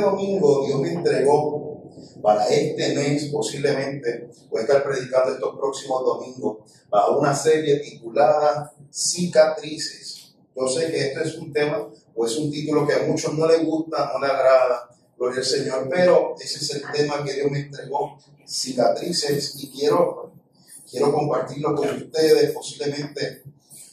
Este domingo Dios me entregó para este mes posiblemente, voy a estar predicando estos próximos domingos, para una serie titulada Cicatrices. Yo sé que esto es un tema o es un título que a muchos no les gusta, no les agrada, gloria al Señor, pero ese es el tema que Dios me entregó, cicatrices, y quiero, quiero compartirlo con ustedes, posiblemente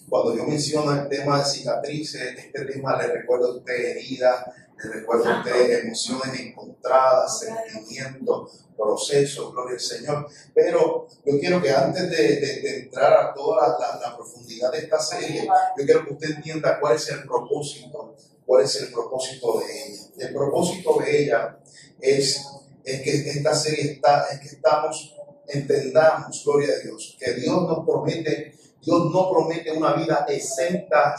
cuando yo menciono el tema de cicatrices, este tema le recuerda a usted heridas, a usted emociones encontradas, sentimientos, procesos, gloria al Señor. Pero yo quiero que antes de, entrar a toda la, profundidad de esta serie, yo quiero que usted entienda cuál es el propósito, cuál es el propósito de ella. El propósito de ella es, es que esta serie está, es que estamos, entendamos, gloria a Dios, que Dios nos promete Dios no promete una vida exenta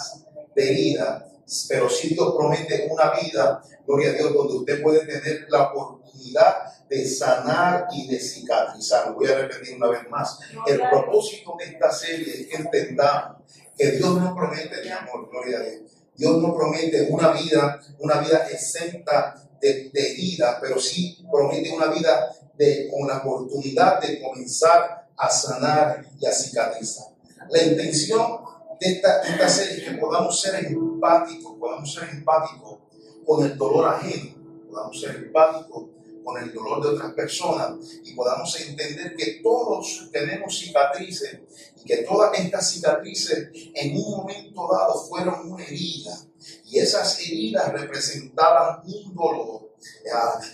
de herida, pero sí Dios promete una vida, gloria a Dios, donde usted puede tener la oportunidad de sanar y de cicatrizar. Lo voy a repetir una vez más. El propósito de esta serie es que entendamos que Dios no promete, mi amor, gloria a Dios. Dios no promete una vida, una vida exenta de, de pero sí promete una vida de, con la oportunidad de comenzar a sanar y a cicatrizar. La intención de esta, esta serie es que podamos ser empáticos, podamos ser empáticos con el dolor ajeno, podamos ser empáticos con el dolor de otras personas y podamos entender que todos tenemos cicatrices y que todas estas cicatrices en un momento dado fueron una herida y esas heridas representaban un dolor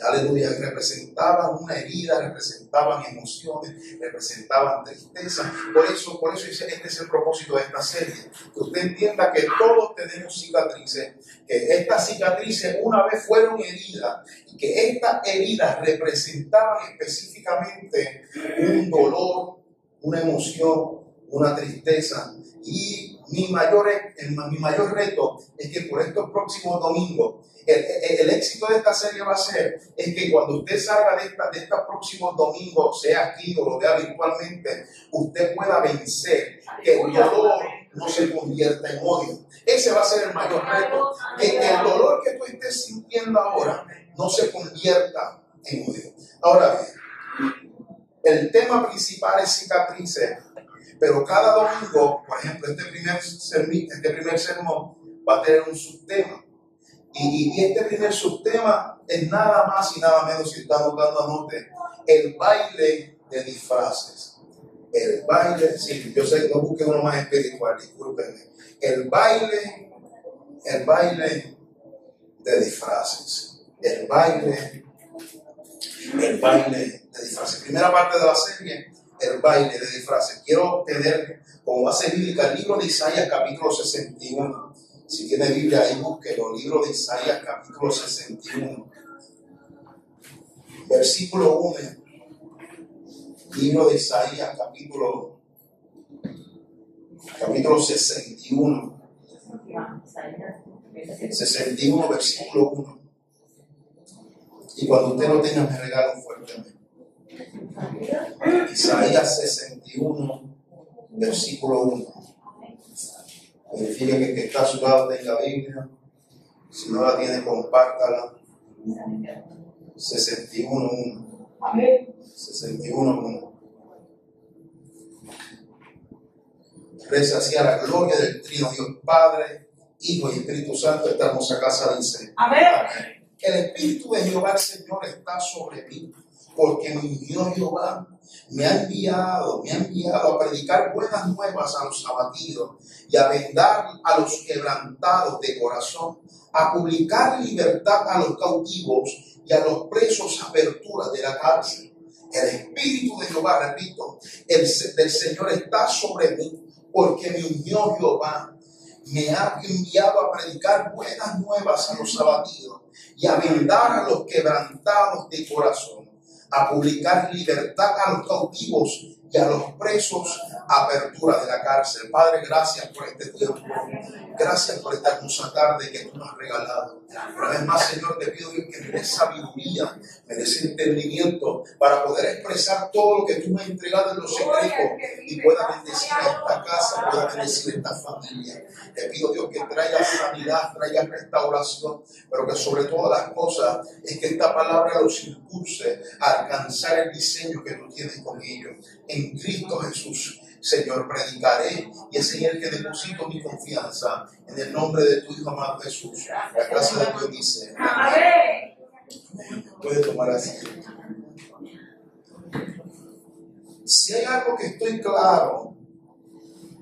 aleluya, representaban una herida, representaban emociones, representaban tristeza. Por eso, por eso este es el propósito de esta serie, que usted entienda que todos tenemos cicatrices, que estas cicatrices una vez fueron heridas y que estas heridas representaban específicamente un dolor, una emoción, una tristeza. Y mi mayor, mi mayor reto es que por estos próximos domingos el, éxito de esta serie va a ser es que cuando usted salga de, esta, de estos próximos domingos, sea aquí o lo vea virtualmente, usted pueda vencer, que el dolor no se convierta en odio. Ese va a ser el mayor reto, que, el dolor que tú estés sintiendo ahora no se convierta en odio. Ahora bien, el tema principal es cicatrices, pero cada domingo, por ejemplo, este primer, este primer sermón va a tener un subtema. Y, este primer subtema es nada más y nada menos, si estamos dando anote, el baile de disfraces. El baile, sí, yo sé que no busque uno más espiritual, discúlpenme. El baile, el baile de disfraces. El baile, el baile de disfraces. Primera parte de la serie, el baile de disfraces. Quiero tener como base bíblica el libro de Isaías, capítulo 61. Si tiene Biblia ahí, búsquelo. Libro de Isaías, capítulo 61. Versículo 1. Libro de Isaías, capítulo, capítulo 61. 61, versículo 1. Y cuando usted lo tenga, me regala un fuerte Isaías 61, versículo 1. Que el que está a su lado tenga Biblia. Si no la tiene, compártala. 61.1. 61.1. Reza hacia la gloria del Trino Dios Padre, Hijo y Espíritu Santo. Esta hermosa casa dice. Amén. El Espíritu de Jehová el Señor está sobre mí, porque mi Dios Jehová me ha enviado, me ha enviado a predicar buenas nuevas a los abatidos y a vendar a los quebrantados de corazón, a publicar libertad a los cautivos y a los presos apertura de la cárcel. El Espíritu de Jehová, repito, el del Señor está sobre mí, porque me unió Jehová. Me ha enviado a predicar buenas nuevas a los abatidos y a vendar a los quebrantados de corazón a publicar libertad a los cautivos y a los presos, apertura de la cárcel. Padre, gracias por este tiempo. Gracias por esta hermosa tarde que tú nos has regalado. Una vez más, Señor, te pido que me des sabiduría me des entendimiento para poder expresar todo lo que tú me has entregado en los secretos y pueda bendecir a esta casa, pueda bendecir a esta familia. Te pido Dios que traiga sanidad, traiga restauración, pero que sobre todas las cosas es que esta palabra los impulse a alcanzar el diseño que tú tienes con ellos. En Cristo Jesús. Señor, predicaré y es en el que deposito mi confianza. En el nombre de tu Hijo amado Jesús. La gracia dice. Puede tomar así. Si hay algo que estoy claro,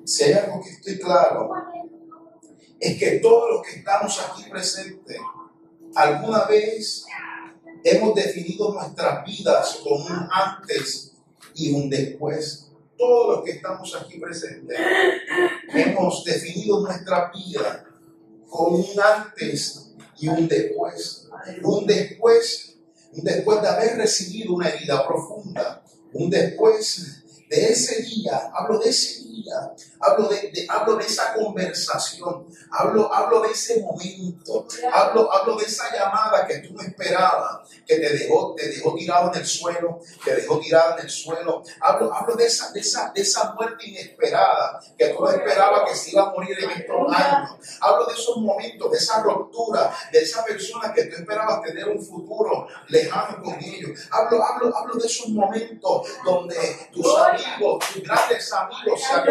si hay algo que estoy claro, es que todos los que estamos aquí presentes, alguna vez hemos definido nuestras vidas como un antes y un después todos los que estamos aquí presentes hemos definido nuestra vida con un antes y un después. Un después, un después de haber recibido una herida profunda, un después de ese día, hablo de ese día, hablo de, hablo de esa conversación, hablo, hablo de ese momento, hablo, hablo de esa llamada que tú no esperabas, que te dejó, te dejó tirado en el suelo, te dejó tirado en el suelo, hablo, hablo de, esa, de, esa, de esa muerte inesperada, que tú no esperabas que se iba a morir en estos años, hablo de esos momentos, de esa ruptura, de esa persona que tú esperabas tener un futuro lejano con ellos, hablo, hablo, hablo de esos momentos donde tus amigos, tus grandes amigos se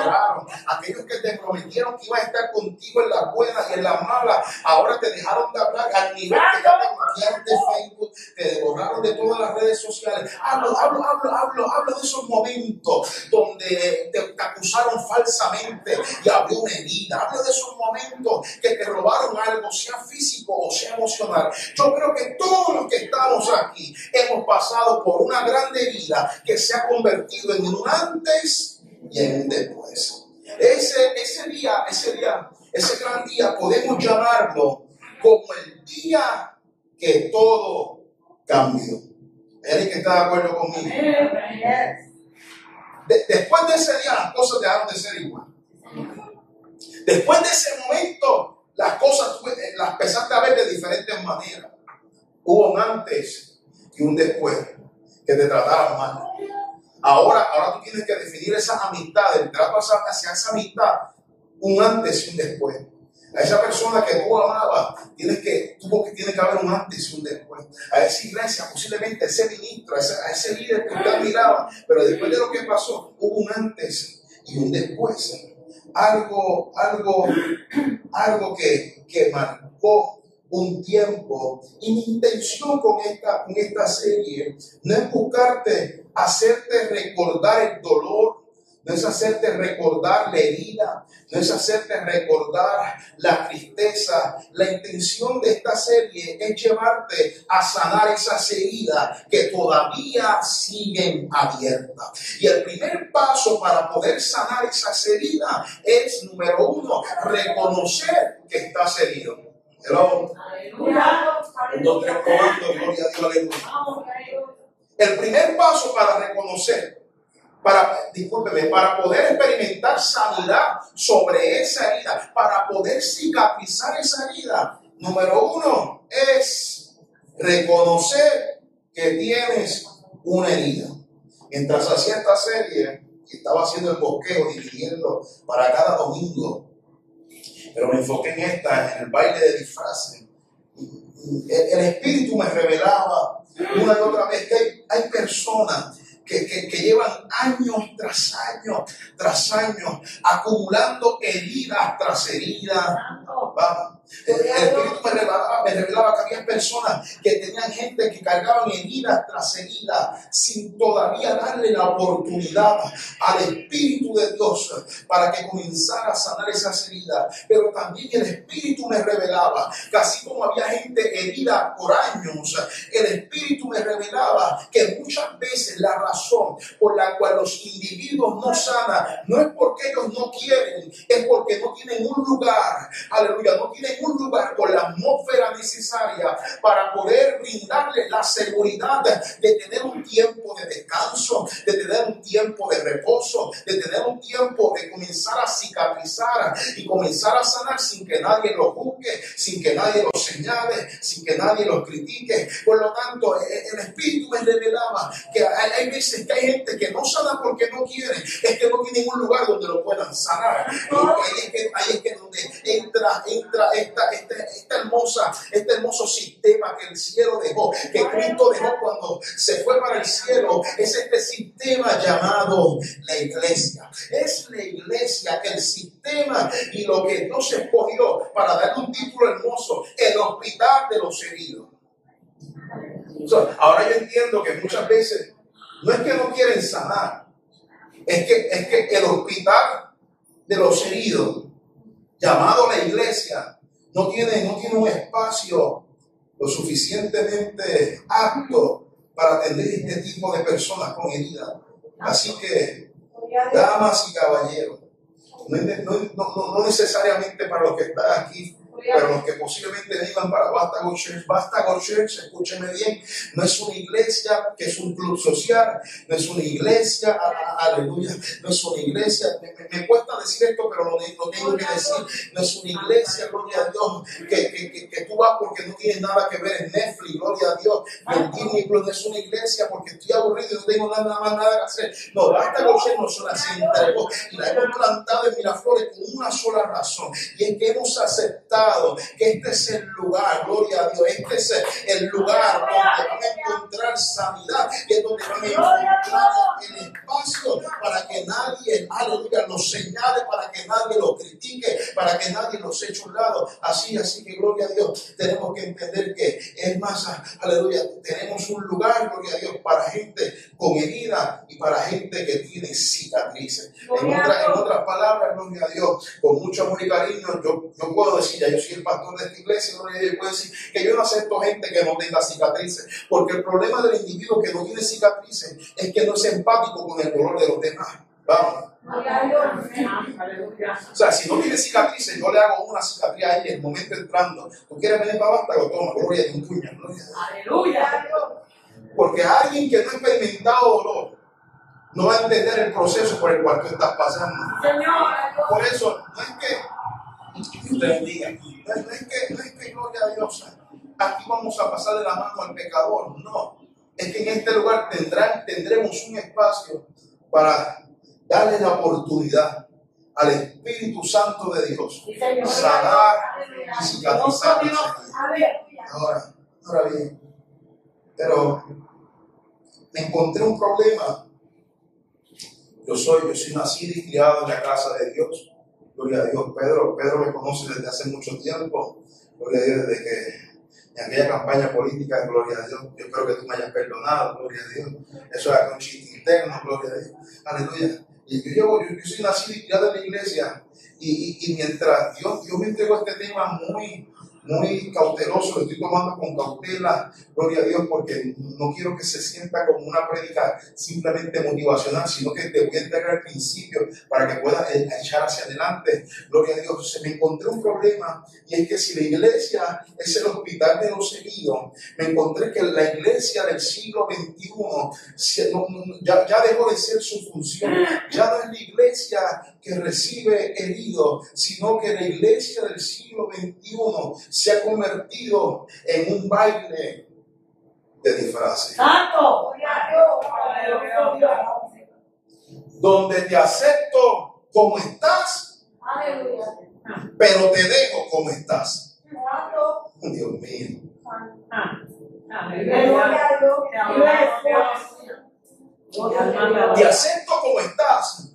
aquellos que te prometieron que iban a estar contigo en las buenas y en las malas, ahora te dejaron de hablar al nivel que ya te bloquearon de Facebook, te borraron de todas las redes sociales. Hablo, hablo, hablo, hablo, hablo de esos momentos donde te, acusaron falsamente y abrió una herida. Hablo de esos momentos que te robaron algo, sea físico o sea emocional. Yo creo que todos los que estamos aquí hemos pasado por una grande herida que se ha convertido en un antes y en un después. Ese, ese día, ese día, ese gran día, podemos llamarlo como el día que todo cambió. Eric está de acuerdo conmigo. después de ese día las cosas dejaron de ser igual. Después de ese momento las cosas las empezaste a ver de diferentes maneras. Hubo un antes y un después que te trataron mal. Ahora, ahora tú tienes que definir esa amistad, el trato hacia esa amistad, un antes y un después. A esa persona que tú amabas, tienes que, tuvo que, tiene que haber un antes y un después. A esa iglesia, posiblemente a ese ministro, a ese, líder que usted admiraba, pero después de lo que pasó, hubo un antes y un después. Algo, algo, algo que, que marcó un tiempo. Y mi intención con esta, con esta serie no es buscarte hacerte recordar el dolor, no es hacerte recordar la herida, no es hacerte recordar la tristeza. La intención de esta serie es llevarte a sanar esas heridas que todavía siguen abiertas. Y el primer paso para poder sanar esas heridas es, número uno, reconocer que estás herido. Hello. gloria a Dios, el primer paso para reconocer, para, discúlpeme, para poder experimentar sanidad sobre esa herida, para poder cicatrizar esa herida, número uno es reconocer que tienes una herida. Mientras hacía esta serie, estaba haciendo el bosqueo, dividiendo para cada domingo, pero me enfoqué en esta, en el baile de disfraces. El, Espíritu me revelaba una y otra vez que hay personas que, llevan años tras años tras años acumulando heridas tras heridas. El, Espíritu me revelaba, me revelaba, que había personas que tenían gente que cargaban heridas tras heridas sin todavía darle la oportunidad al Espíritu de Dios para que comenzara a sanar esas heridas. Pero también el Espíritu me revelaba que así como había gente herida por años, el Espíritu me revelaba que muchas veces la razón por la cual los individuos no sanan no es porque ellos no quieren, es porque no tienen un lugar, aleluya, no tienen un lugar con la atmósfera necesaria para poder brindarles la seguridad de tener un tiempo de descanso, de tener un tiempo de reposo, de tener un tiempo de comenzar a cicatrizar y comenzar a sanar sin que nadie lo juzgue, sin que nadie lo señale, sin que nadie lo critique. Por lo tanto, e, e, el Espíritu me revelaba que hay veces que hay gente que no sana porque no quiere, es que no tienen un lugar donde lo puedan sanar. Ahí es que, ahí es que donde entra, entra esta, hermosa, este hermoso sistema que el cielo dejó, que Cristo dejó cuando se fue para el cielo, es este sistema llamado la iglesia. Es la iglesia, el sistema y lo que Dios escogió para darle un título hermoso, el hospital de los heridos. ahora yo entiendo que muchas veces no es que no quieren sanar, es que, es que el hospital de los heridos, llamado la iglesia, no tiene, no tiene un espacio lo suficientemente apto para atender este tipo de personas con heridas. Así que, damas y caballeros, no, necesariamente para los que están aquí pero los que posiblemente vengan para Vástago Church, Vástago Church, escúcheme bien, no es una iglesia que es un club social, no es una iglesia, aleluya, no es una iglesia, me, cuesta decir esto, pero lo, tengo que decir, no es una iglesia, gloria a Dios, que, que, que, tú vas porque no tienes nada que ver en Netflix, gloria a Dios, en no es una iglesia porque estoy aburrido y no tengo nada más nada que hacer, no, Vástago Church no son así, y la hemos plantado en Miraflores con una sola razón, y es que hemos aceptado que este es el lugar, gloria a Dios, este es el lugar donde van a encontrar sanidad, que es donde van a encontrar el espacio para que nadie, aleluya, los señale, para que nadie lo critique, para que nadie los eche un lado. Así, así que gloria a Dios, tenemos que entender que es más, aleluya, tenemos un lugar, gloria a Dios, para gente con herida y para gente que tiene cicatrices. En, otras palabras, gloria a Dios, con mucho amor y cariño, yo, yo puedo decir, ya yo soy el pastor de esta iglesia, yo puedo decir que yo no acepto gente que no tenga cicatrices, porque el problema del individuo que no tiene cicatrices es que no es empático con el dolor de los demás. Vamos. O sea, si no tiene cicatrices, yo le hago una cicatriz ahí en el momento entrando. Tú quieres venir para abajo, lo toma, gloria de un puño. Aleluya. Porque alguien que no ha experimentado dolor no va a entender el proceso por el cual tú estás pasando. Por eso, no es que Usted diga, no es que, no es que gloria a Dios, aquí vamos a pasarle la mano al pecador, no. Es que en este lugar tendrán, tendremos un espacio para darle la oportunidad al Espíritu Santo de Dios sanar y cicatrizar. Ahora, ahora bien, pero me encontré un problema. Yo soy, yo soy nacido y criado en la casa de Dios. Gloria a Dios, Pedro, Pedro me conoce desde hace mucho tiempo. Gloria a Dios, desde que en aquella campaña política, gloria a Dios, yo espero que tú me hayas perdonado, gloria a Dios. Eso es un chiste interno, gloria a Dios. Aleluya. Y yo, yo, yo soy nacido y criado en la iglesia. Y, y, y mientras Dios, Dios me entregó este tema muy, muy cauteloso, lo estoy tomando con cautela, gloria a Dios, porque no quiero que se sienta como una prédica simplemente motivacional, sino que te voy a entregar el principio para que puedas echar hacia adelante. Gloria a Dios, se me encontré un problema y es que si la iglesia es el hospital de los heridos, me encontré que la iglesia del siglo XXI ya, ya dejó de ser su función, ya no es la iglesia que recibe heridos, sino que la iglesia del siglo XXI se ha convertido en un baile de disfraces. Donde te acepto como estás, pero te dejo como estás. Dios mío. Te acepto como estás,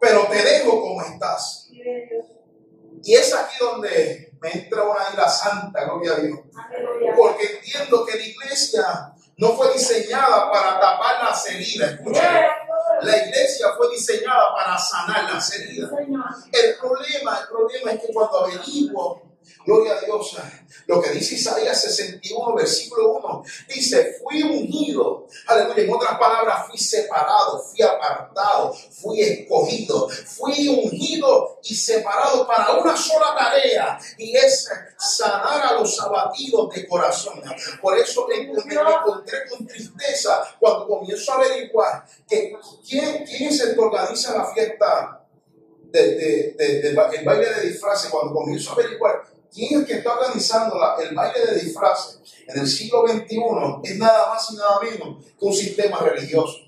pero te dejo como estás. Y es aquí donde me entra una ira santa, gloria a Dios. Porque entiendo que la iglesia no fue diseñada para tapar las heridas. Escúchame. La iglesia fue diseñada para sanar las heridas. El problema, el problema es que cuando averiguo Gloria a Dios. Lo que dice Isaías 61, versículo 1, 21, dice, fui ungido. Aleluya. En otras palabras, fui separado, fui apartado, fui escogido, fui ungido y separado para una sola tarea y es sanar a los abatidos de corazón. Por eso me, encontré con tristeza cuando comienzo a averiguar que quién, quién es el que organiza la fiesta del de, baile de disfraces, cuando comienzo a averiguar quién es el que está organizando el baile de disfraces en el siglo XXI, es nada más y nada menos que un sistema religioso.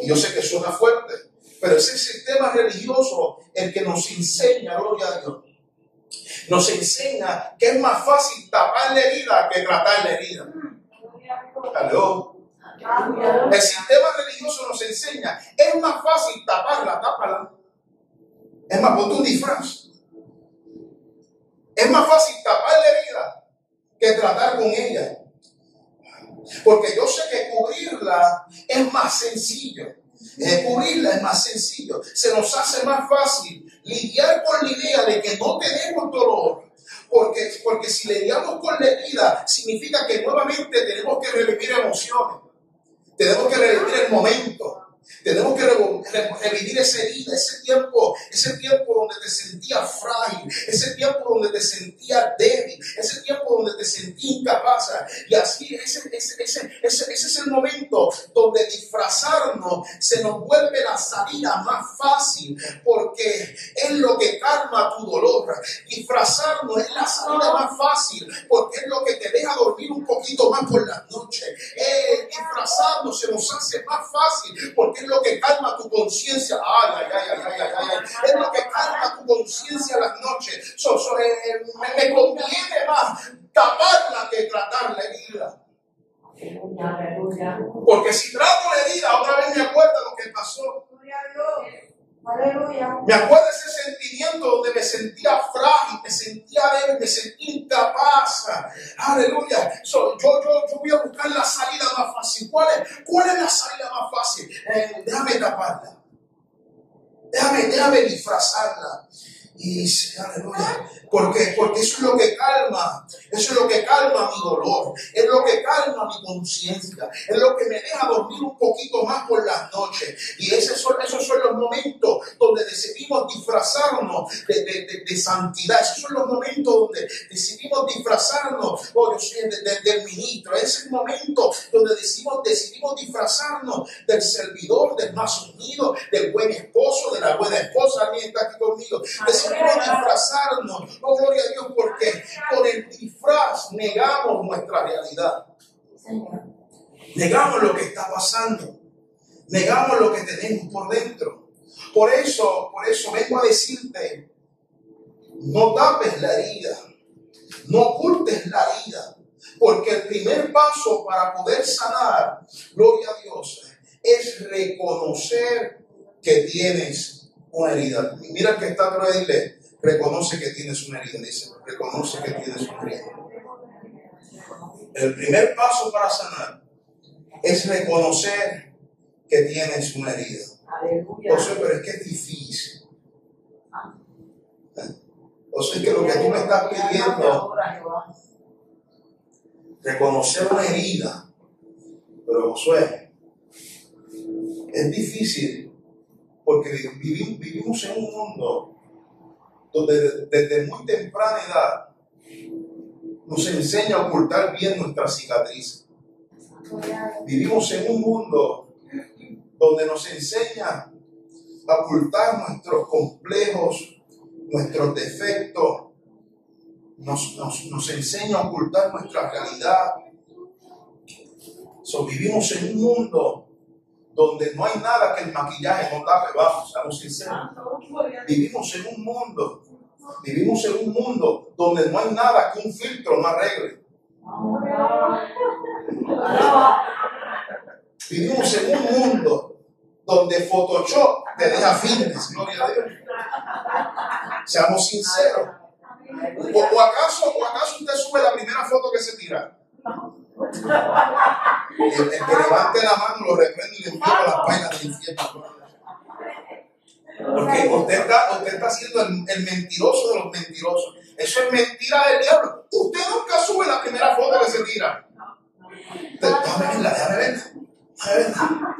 Y yo sé que suena fuerte, pero ese sistema religioso el que nos enseña, gloria a Dios, nos enseña que es más fácil tapar la herida que tratar la herida. ¿Aló? El sistema religioso nos enseña, es más fácil taparla, tápala. Es más, ponte un disfraz. Es más fácil tapar la herida que tratar con ella. Porque yo sé que cubrirla es más sencillo. Cubrirla es más sencillo. Se nos hace más fácil lidiar con la idea de que no tenemos dolor. Porque, porque si lidiamos con la herida, significa que nuevamente tenemos que revivir emociones. Tenemos que revivir el momento. Tenemos que revivir esa herida, ese tiempo, ese tiempo donde te sentías frágil, ese tiempo donde te sentías débil, ese tiempo donde te sentías incapaz. Y así, ese, ese, ese, ese, es el momento donde disfrazarnos se nos vuelve la salida más fácil, porque es lo que calma tu dolor. Disfrazarnos es la salida más fácil, porque es lo que te deja dormir un poquito más por las noches. Eh, disfrazarnos se nos hace más fácil, porque es lo que calma tu conciencia. Ay, ay, ay, ay, ay, ay, Es lo que calma tu conciencia las noches. Eh, eh, me, me, conviene más taparla que tratar la herida. Porque si trato la herida, otra vez me acuerdo lo que pasó. Me acuerdo ese sentimiento donde me sentía frágil, me sentía débil, me sentía incapaz. Aleluya. yo, yo, yo voy a buscar la salida más fácil. ¿Cuál es, cuál es la salida más fácil? Eh, déjame taparla. Déjame, déjame disfrazarla. Y aleluya. Porque, porque eso es lo que calma, eso es lo que calma mi dolor, es lo que calma mi conciencia, es lo que me deja dormir un poquito más por las noches. Y esos son, esos son los momentos donde decidimos disfrazarnos de, de, de, santidad, esos son los momentos donde decidimos disfrazarnos, oh, yo soy del ministro, es el momento donde decidimos, decidimos disfrazarnos del servidor, del más unido, del buen esposo, de la buena esposa, alguien está aquí conmigo, decidimos disfrazarnos Oh, gloria a Dios, porque con el disfraz negamos nuestra realidad. Negamos lo que está pasando. Negamos lo que tenemos por dentro. Por eso, por eso vengo a decirte, no tapes la herida, no ocultes la herida, porque el primer paso para poder sanar, gloria a Dios, es reconocer que tienes una herida. Mira que está atrás de reconoce que tienes una herida, dice, reconoce que tienes una herida. El primer paso para sanar es reconocer que tienes una herida. Entonces, pero es que es difícil. O sea, que lo que tú me estás pidiendo, reconocer una herida, pero Josué, es difícil porque vivimos en un mundo donde desde muy temprana edad nos enseña a ocultar bien nuestras cicatrices. Vivimos en un mundo donde nos enseña a ocultar nuestros complejos, nuestros defectos, nos, nos, enseña a ocultar nuestra realidad. So, vivimos en un mundo donde no hay nada que el maquillaje no tape, vamos, seamos sinceros. Vivimos en un mundo, vivimos en un mundo donde no hay nada que un filtro no arregle. Vivimos en un mundo donde Photoshop te deja fitness, gloria a Dios. Seamos sinceros. ¿O, acaso, ¿O acaso usted sube la primera foto que se tira? El, que levante la mano lo reprende y le envía las vainas del infierno. Porque usted está, usted está siendo el, mentiroso de los mentirosos. Eso es mentira del diablo. Usted nunca sube la primera foto mira. Déjame verla, déjame verla. Déjame verla.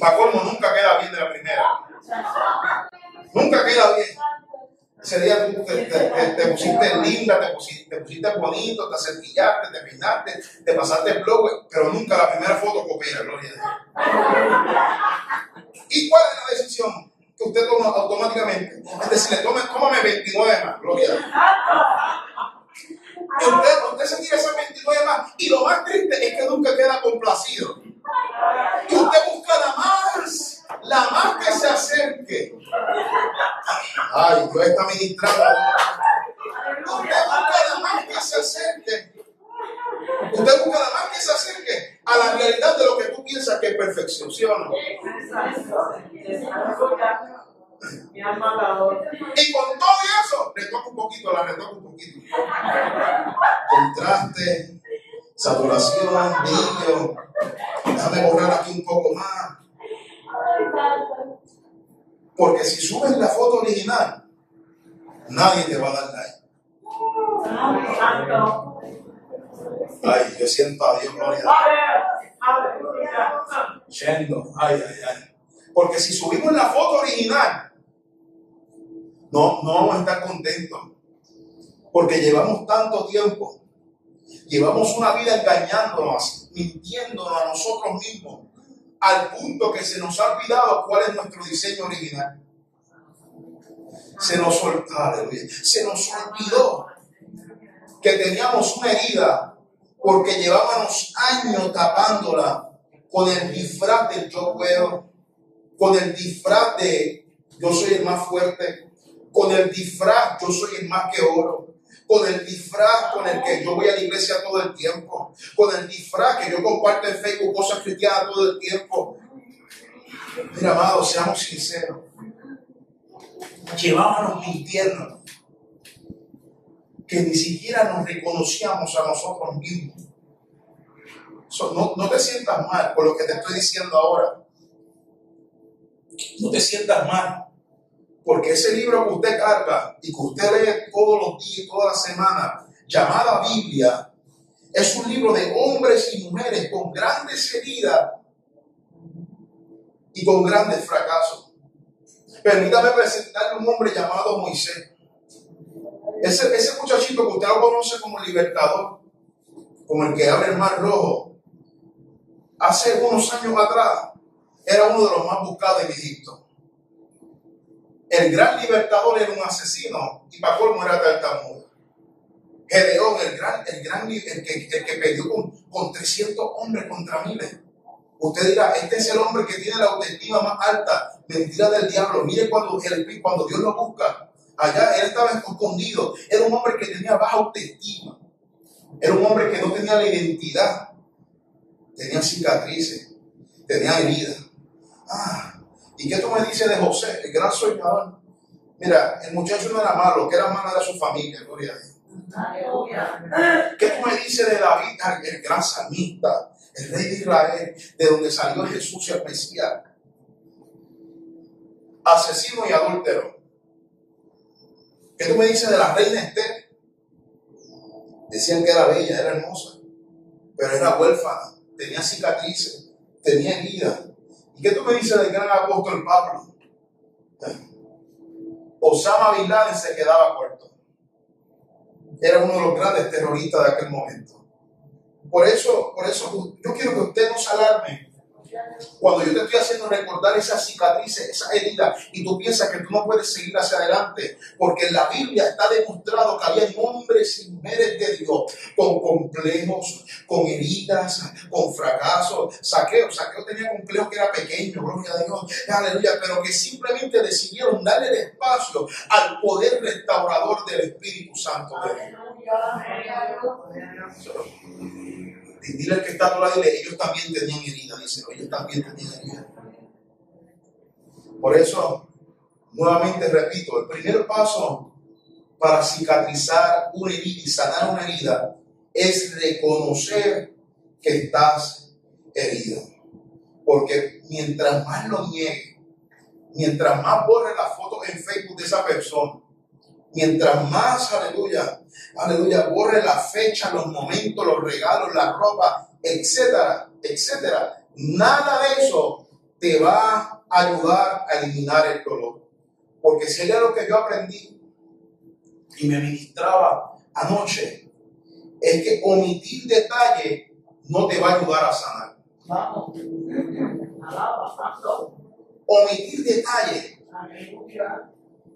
Para colmo, nunca queda bien de la primera. Nunca queda bien. Tú te, te, te, te pusiste linda, te pusiste, te pusiste bonito, te cerquillaste, te peinaste, te pasaste el blog, pero nunca la primera foto coopera, gloria a Dios. ¿Y cuál es la decisión que usted toma automáticamente? Es decir, tome, tómame 29 más, gloria a Dios. Y usted, usted se tira esas 29 más. Y lo más triste es que nunca queda complacido. Y usted busca la más, la más que se acerque. Ay, Dios está ministrando. Usted busca la más que se acerque. Usted busca la más que se acerque a la realidad de lo que tú piensas que es perfección, ¿sí o no? Y con todo eso, retoca un poquito, la retoca un poquito. Contraste, saturación, brillo. Déjame borrar aquí un poco más. Porque si subes la foto original, nadie te va a dar like. Ay, yo siento a Dios, gloria ay, ay, ay. Porque si subimos la foto original, no, no vamos a estar contentos. Porque llevamos tanto tiempo. Llevamos una vida engañándonos, mintiéndonos a nosotros mismos, al punto que se nos ha olvidado cuál es nuestro diseño original. Se nos, se nos olvidó que teníamos una herida porque llevábamos años tapándola con el disfraz del yo puedo, con el disfraz de yo soy el más fuerte, con el disfraz yo soy el más que oro, con el disfraz con el que yo voy a la iglesia todo el tiempo, con el disfraz que yo comparto en Facebook cosas cristianas todo el tiempo. Mira, amados, seamos sinceros. Llevábamos mintiendo que ni siquiera nos reconocíamos a nosotros mismos. no, no te sientas mal por lo que te estoy diciendo ahora. No te sientas mal. Porque ese libro que usted carga y que usted lee todos los días, toda la semana, llamada Biblia, es un libro de hombres y mujeres con grandes heridas y con grandes fracasos. Permítame presentarle un hombre llamado Moisés. Ese, ese muchachito que usted lo conoce como libertador, como el que abre el mar rojo, hace unos años atrás era uno de los más buscados en Egipto. El gran libertador era un asesino y para colmo era tartamudo. Gedeón, el gran, el gran el que, el que peleó con, con 300 hombres contra miles. Usted dirá, este es el hombre que tiene la autoestima más alta. Mentira del diablo. Mire cuando, cuando Dios lo busca. Allá él estaba escondido. Era un hombre que tenía baja autoestima. Era un hombre que no tenía la identidad. Tenía cicatrices. Tenía heridas. Ah, ¿Y qué tú me dices de José, el gran soñador? Mira, el muchacho no era malo, que era malo era su familia, gloria a Dios. ¿Qué tú me dices de David, el gran salmista, el rey de Israel, de donde salió Jesús y el? Asesino y adúltero. ¿Qué tú me dices de la reina Esther? Decían que era bella, era hermosa, pero era huérfana, tenía cicatrices, tenía heridas, ¿Y qué tú me dices del gran apóstol Pablo? Osama Bin Laden se quedaba corto. Era uno de los grandes terroristas de aquel momento. Por eso, por eso yo quiero que usted no se alarme cuando yo te estoy haciendo recordar esas cicatrices, esas heridas, y tú piensas que tú no puedes seguir hacia adelante, porque en la Biblia está demostrado que había hombres y mujeres de Dios con complejos, con heridas, con fracasos. Saqueo, Saqueo tenía complejos que era pequeño, gloria a Dios, aleluya, pero que simplemente decidieron darle el espacio al poder restaurador del Espíritu Santo de Dios. Y dile al que está a tu ellos también tenían herida, dice, ellos también tenían herida. Por eso, nuevamente repito, el primer paso para cicatrizar una herida y sanar una herida es reconocer que estás herido. Porque mientras más lo niegue, mientras más borre la foto en Facebook de esa persona, Mientras más, aleluya, aleluya, borre la fecha, los momentos, los regalos, la ropa, etcétera, etcétera, nada de eso te va a ayudar a eliminar el dolor. Porque si hay algo que yo aprendí y me ministraba anoche, es que omitir detalle no te va a ayudar a sanar. Omitir detalle,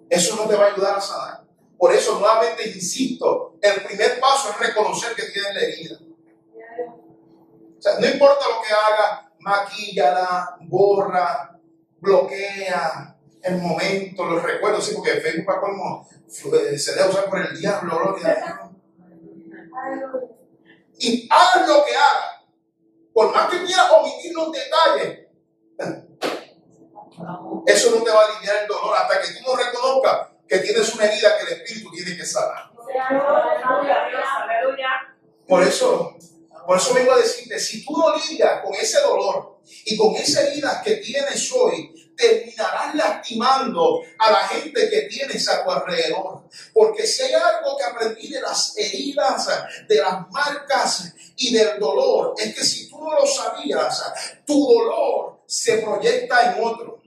eso no te va a ayudar a sanar. Por eso nuevamente insisto, el primer paso es reconocer que tienes la herida. O sea, no importa lo que haga, maquíllala, borra, bloquea el momento, los recuerdos, sí, porque Facebook como se debe usar por el diablo, gloria Y hagas lo que haga, por más que quieras omitir los detalles, eso no te va a aliviar el dolor. Hasta que tú no reconozcas que tienes una herida que el Espíritu tiene que sanar. Por eso, por eso vengo a decirte, si tú no lidias con ese dolor y con esa herida que tienes hoy, terminarás lastimando a la gente que tienes a tu alrededor. Porque si hay algo que aprendí de las heridas, de las marcas y del dolor, es que si tú no lo sabías, tu dolor se proyecta en otro.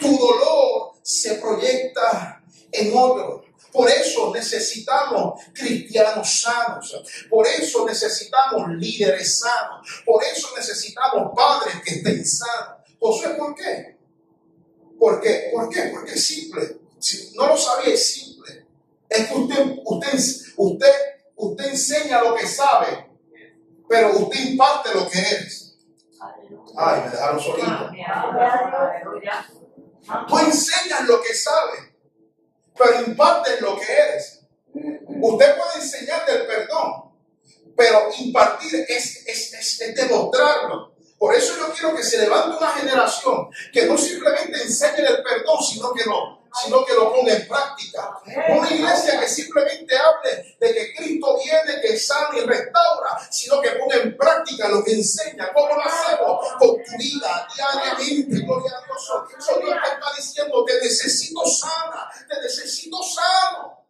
Tu dolor se proyecta en otro. Por eso necesitamos cristianos sanos. Por eso necesitamos líderes sanos. Por eso necesitamos padres que estén sanos. José, ¿por qué? ¿Por qué? ¿Por qué? Porque es simple. Si no lo sabía, es simple. Es que usted, usted, usted, usted enseña lo que sabe, pero usted imparte lo que es. Ay, me dejaron solito. Tú enseñas lo que sabes pero imparten lo que eres. Usted puede enseñar del perdón, pero impartir es, es, es, demostrarlo. Por eso yo quiero que se levante una generación que no simplemente enseñe el perdón, sino que lo, sino que lo ponga en práctica. Una iglesia que simplemente hable de que Cristo viene, que sana y restaura, sino que ponga en práctica lo que enseña. ¿Cómo lo hacemos? Con tu vida, diariamente. Gloria a Dios. Eso Dios te está diciendo, te necesito sana, te necesito sano.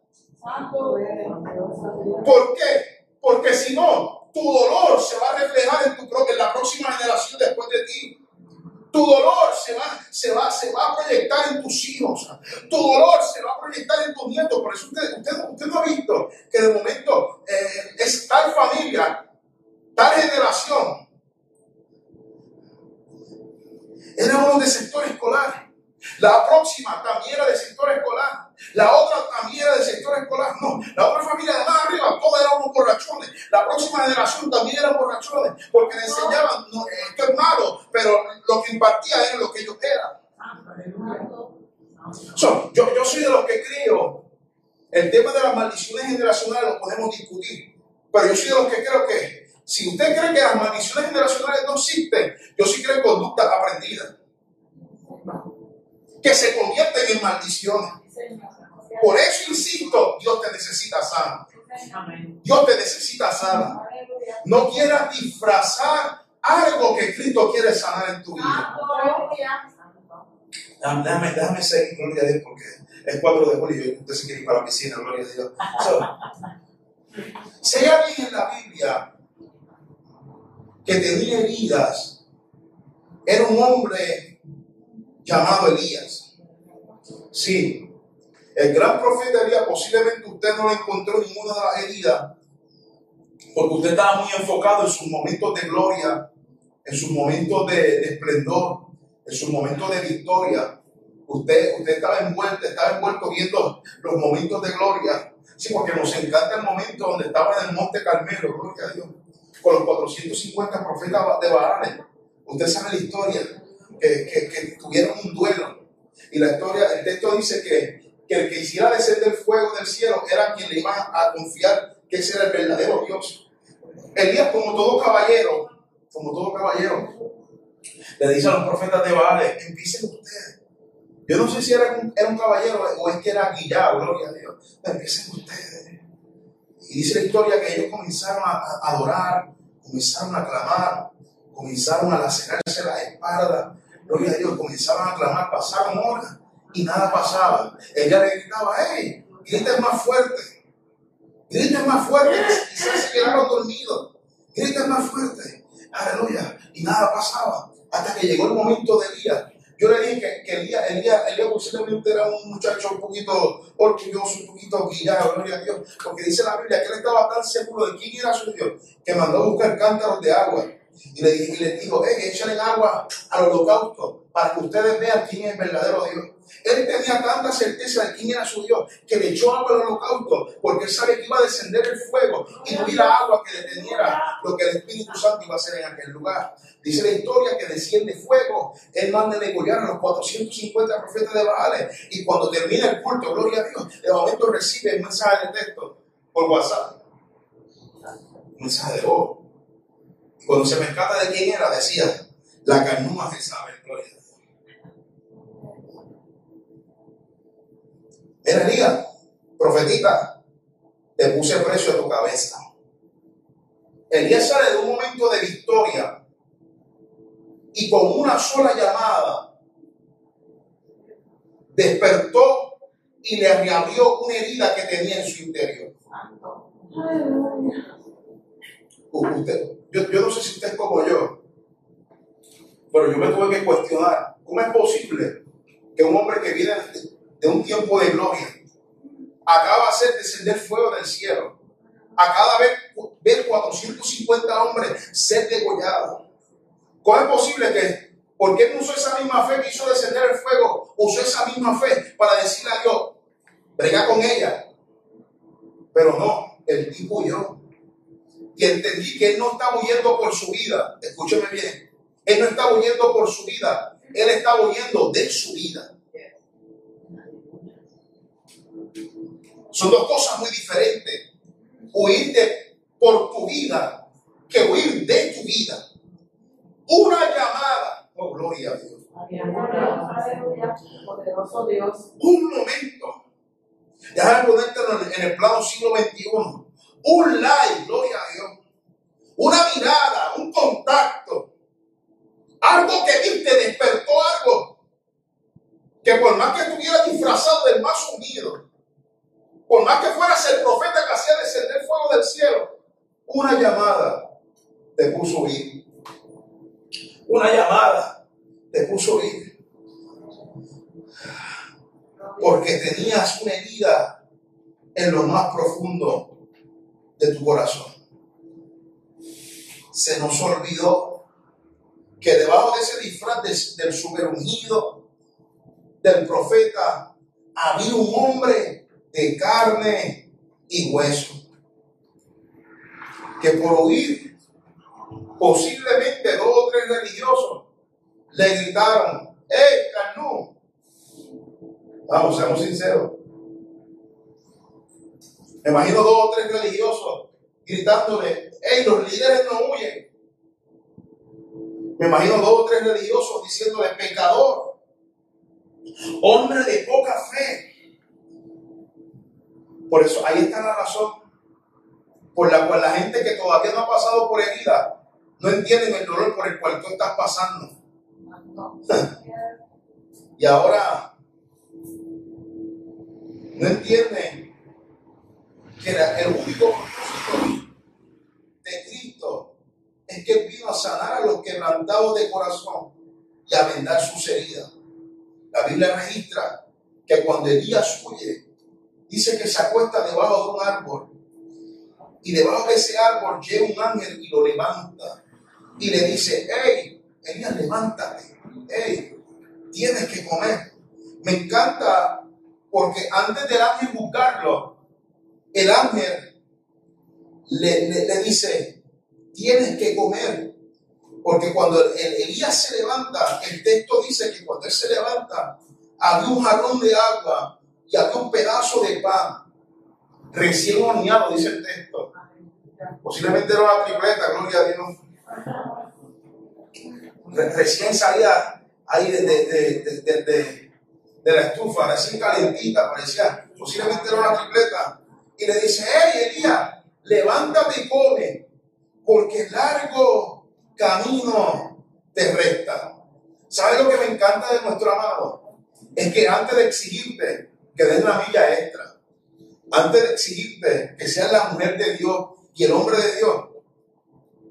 ¿Por qué? Porque si no, tu dolor se va a reflejar en, tu, en la próxima generación después de ti. Tu dolor se va, se, va, se va a proyectar en tus hijos. Tu dolor se va a proyectar en tus nietos. Por eso usted, usted, usted no ha visto que de momento eh, es tal familia, tal generación. Éramos de sector escolar. La próxima también era de sector escolar. La otra también era de sector escolar. No, la otra familia de más arriba, todos éramos borrachones. La próxima generación también eran borrachones. Porque le enseñaban, no, esto es malo, pero lo que impartía era lo que ellos eran. yo, yo soy de los que creo. El tema de las maldiciones generacionales lo podemos discutir. Pero yo soy de los que creo que si usted cree que las maldiciones generacionales no existen, yo sí creo en conducta aprendida que se convierten en maldiciones. Por eso insisto, Dios te necesita sano. Dios te necesita sana. No quieras disfrazar algo que Cristo quiere sanar en tu vida. Déjame, déjame seguir, gloria a Dios, porque es 4 de julio y usted se quiere ir para la piscina, gloria a Dios. si hay alguien en la Biblia que tenía heridas, era un hombre llamado Elías. Sí, el gran profeta Elías posiblemente usted no le encontró ninguna de las heridas, porque usted estaba muy enfocado en sus momentos de gloria, en sus momentos de, esplendor, en sus momentos de victoria. Usted, usted estaba envuelto, estaba envuelto viendo los momentos de gloria. Sí, porque nos encanta el momento donde estaba en el Monte Carmelo, gloria a Dios, con los 450 profetas de Baal. Usted sabe la historia que, tuvieron un duelo. Y la historia, el texto dice que, el que hiciera descender fuego del cielo era quien le iba a confiar que ese era el verdadero Dios. Elías, como todo caballero, como todo caballero, le dice a los profetas de Baal, empiecen ustedes. Yo no sé si era un, caballero o es que era guillado, gloria a Dios. Empiecen ustedes. Y dice la historia que ellos comenzaron a, adorar, comenzaron a clamar, comenzaron a lacerarse las espaldas, gloria a Dios, comenzaban a clamar, pasaron horas y nada pasaba. Ella le gritaba, hey, griten más fuerte, griten más fuerte, quizás se quedaron dormidos, griten más fuerte, aleluya, y nada pasaba, hasta que llegó el momento de día. Yo le dije que, que Elías, Elías, Elías posiblemente era un muchacho un poquito orgulloso, un poquito guiado, gloria a Dios, porque dice la Biblia que él estaba tan seguro de quién era su Dios, que mandó a buscar cántaros de agua y le, y le dijo, hey, échale agua al holocausto para que ustedes vean quién es el verdadero Dios. Él tenía tanta certeza de quién era su Dios que le echó agua al holocausto porque él sabía que iba a descender el fuego y no hubiera agua que deteniera lo que el Espíritu Santo iba a hacer en aquel lugar. Dice la historia que desciende fuego, él manda negociar a los 450 profetas de Baal y cuando termina el culto, gloria a Dios, de momento recibe un mensaje de texto por WhatsApp. Mensaje de voz. Cuando se me escapa de quién era, decía, la carnuma sabe gloria a Dios. Mira, Elías, profetita, te puse precio a tu cabeza. Elías sale de un momento de victoria y con una sola llamada despertó y le reabrió una herida que tenía en su interior. Usted, yo, yo no sé si usted es como yo, pero yo me tuve que cuestionar, ¿cómo es posible que un hombre que viene de un tiempo de gloria, acaba de hacer descender fuego del cielo, acaba de ver, ver 450 hombres ser degollados. ¿Cómo es posible que, por qué usó esa misma fe que hizo descender el fuego, usó esa misma fe para decirle a Dios, brega con ella? Pero no, el tipo huyó. Y entendí que él no estaba huyendo por su vida. Escúcheme bien. Él no estaba huyendo por su vida. Él estaba huyendo de su vida. Son dos cosas muy diferentes. Huir de, por tu vida que huir de tu vida. Una llamada. Oh, gloria a Dios. Un momento. Déjame ponértelo en el plano siglo XXI. Un like, gloria a Dios. Una mirada, un contacto. Algo que viste despertó algo. Que por más que estuviera disfrazado del más unido, por más que fueras el profeta que hacía descender fuego del cielo, una llamada te puso ir. Una llamada te puso ir. Porque tenías una herida en lo más profundo de tu corazón. Se nos olvidó que debajo de ese disfraz del superungido del profeta había un hombre de carne y hueso, que por oír posiblemente dos o tres religiosos le gritaron, ¡Ey, Carnú! Vamos, seamos sinceros. Me imagino dos o tres religiosos gritándole, ¡Ey, los líderes no huyen! Me imagino dos o tres religiosos diciéndole, pecador, hombre de poca fe, por eso ahí está la razón por la cual la gente que todavía no ha pasado por herida no entienden el dolor por el cual tú estás pasando. y ahora no entienden que el único propósito de Cristo es que vino a sanar a los quebrantados de corazón y a vendar sus heridas. La Biblia registra que cuando Elías huye, dice que se acuesta debajo de un árbol y debajo de ese árbol llega un ángel y lo levanta y le dice, hey, Elías, levántate, hey, tienes que comer. Me encanta porque antes del ángel buscarlo, el ángel le, le, dice, tienes que comer. Porque cuando Elías se levanta, el texto dice que cuando él se levanta, había un jarrón de agua y había un pedazo de pan recién horneado, dice el texto. Posiblemente era una tripleta, gloria a Dios. Recién salía ahí de, de, la estufa, recién calentita, parecía. Posiblemente era una tripleta. Y le dice, hey Elías, levántate y come, porque largo camino te resta. ¿Sabes lo que me encanta de nuestro amado? es que antes de exigirte que des la milla extra, antes de exigirte que seas la mujer de Dios y el hombre de Dios,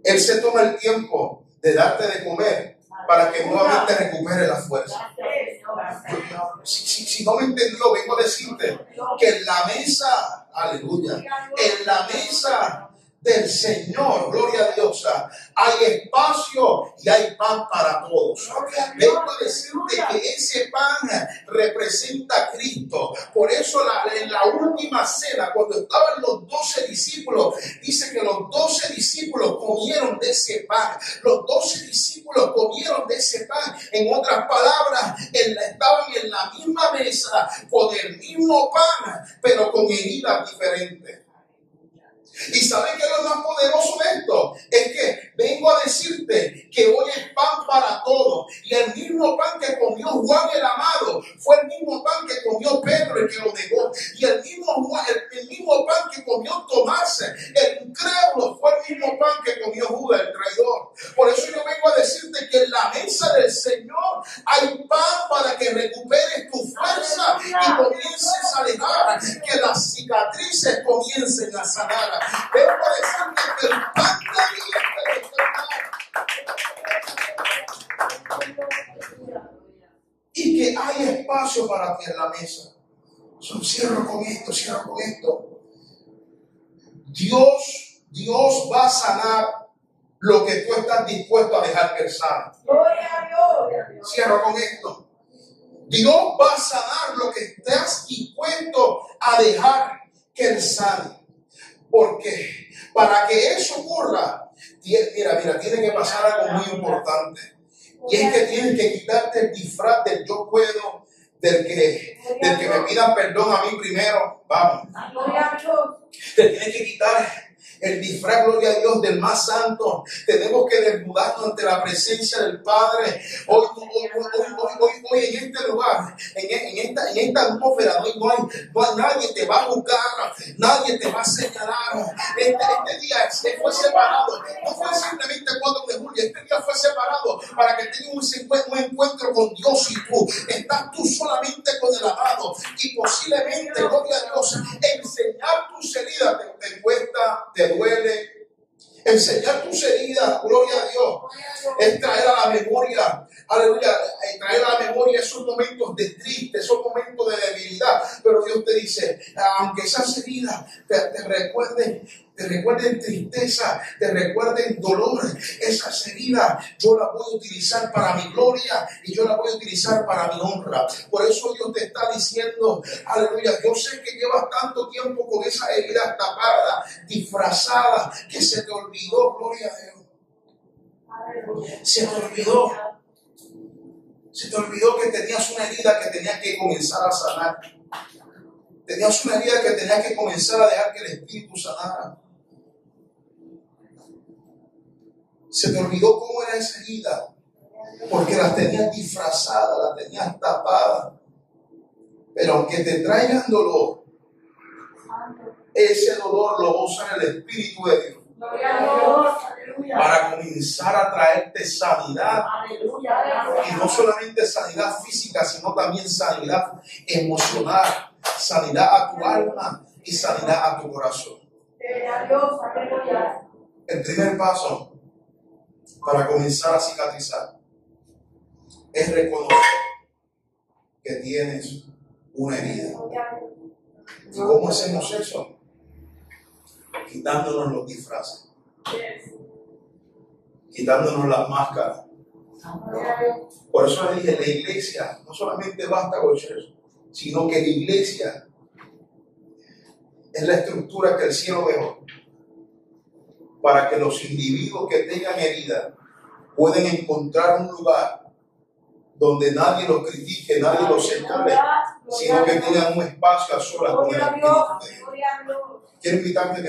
Él se toma el tiempo de darte de comer para que nuevamente recupere la fuerza. Si, si, no me entendió, vengo a decirte que en la mesa, aleluya, en la mesa del Señor, gloria a Dios, hay espacio y hay pan para todos. Vengo a decirte que ese pan representa a Cristo. Por eso en la última cena, cuando estaban los doce discípulos, dice que los doce discípulos comieron de ese pan. Los doce discípulos comieron de ese pan. En otras palabras, estaban en la misma mesa con el mismo pan, pero con heridas diferentes. ¿Y saben qué es lo más poderoso de esto? Es que vengo a decirte que hoy es pan para todos. Y el mismo pan que comió Juan el amado fue el mismo pan que comió Pedro el que lo negó. Y el mismo, el, mismo pan que comió Tomás, el incrédulo, fue el mismo pan que comió Judas el traidor. Por eso yo vengo a decirte que en la mesa del Señor hay pan para que recuperes tu fuerza y comiences a dejar que las cicatrices comiencen a sanar. Vengo a decirte que el pan de y que hay espacio para ti en la mesa. So, cierro con esto, cierro con esto. Dios, Dios va a sanar lo que tú estás dispuesto a dejar que Él sane. Cierro con esto. Dios va a sanar lo que estás dispuesto a dejar que Él sane. Porque para que eso ocurra, mira, mira, tiene que pasar algo muy importante. Y es que tienes que quitarte el disfraz del yo puedo, del que, del que me pidan perdón a mí primero. Vamos. Te tienes que quitar el disfraz, gloria a Dios, del más santo. Tenemos que desnudarnos ante la presencia del Padre. Hoy, hoy, hoy, hoy en este lugar, en, esta, en esta atmósfera, no hay, no hay, nadie te va a juzgar, nadie te va a señalar. Este, este día se fue separado. No fue simplemente cuando de julio, este día fue separado para que tengas un, encuentro con Dios y tú. Estás tú solamente con el amado y posiblemente, gloria a Dios, enseñar tus heridas te cuesta, te duele. Enseñar tus heridas, gloria a Dios, es traer a la memoria, aleluya, traer a la memoria esos momentos de triste, esos momentos de debilidad. Pero Dios te dice, aunque esas heridas te, te recuerden te recuerden tristeza, te recuerden dolor, esas heridas, yo las voy a utilizar para mi gloria y yo las voy a utilizar para mi honra. Por eso Dios te está diciendo, aleluya, yo sé que llevas tanto tiempo con esa herida tapada, disfrazada, que se te olvidó, gloria a Dios. Se te olvidó. Se te olvidó que tenías una herida que tenías que comenzar a sanar. Tenías una herida que tenías que comenzar a dejar que el Espíritu sanara. Se te olvidó cómo era esa herida, porque las tenías disfrazadas, las tenías tapadas. Pero aunque te traigan dolor, ese dolor lo usa el Espíritu de Dios. Para comenzar a traerte sanidad. Y no solamente sanidad física, sino también sanidad emocional, sanidad a tu alma y sanidad a tu corazón. El primer paso para comenzar a cicatrizar es reconocer que tienes una herida. ¿Y cómo hacemos eso? Quitándonos los disfraces. Quitándonos las máscaras. Por eso le dije, la iglesia no solamente basta con eso, sino que la iglesia es la estructura que el cielo dejó para que los individuos que tengan herida pueden encontrar un lugar donde nadie los critique, nadie los señale, sino que tengan un espacio a solas con el Espíritu Quiero invitarte que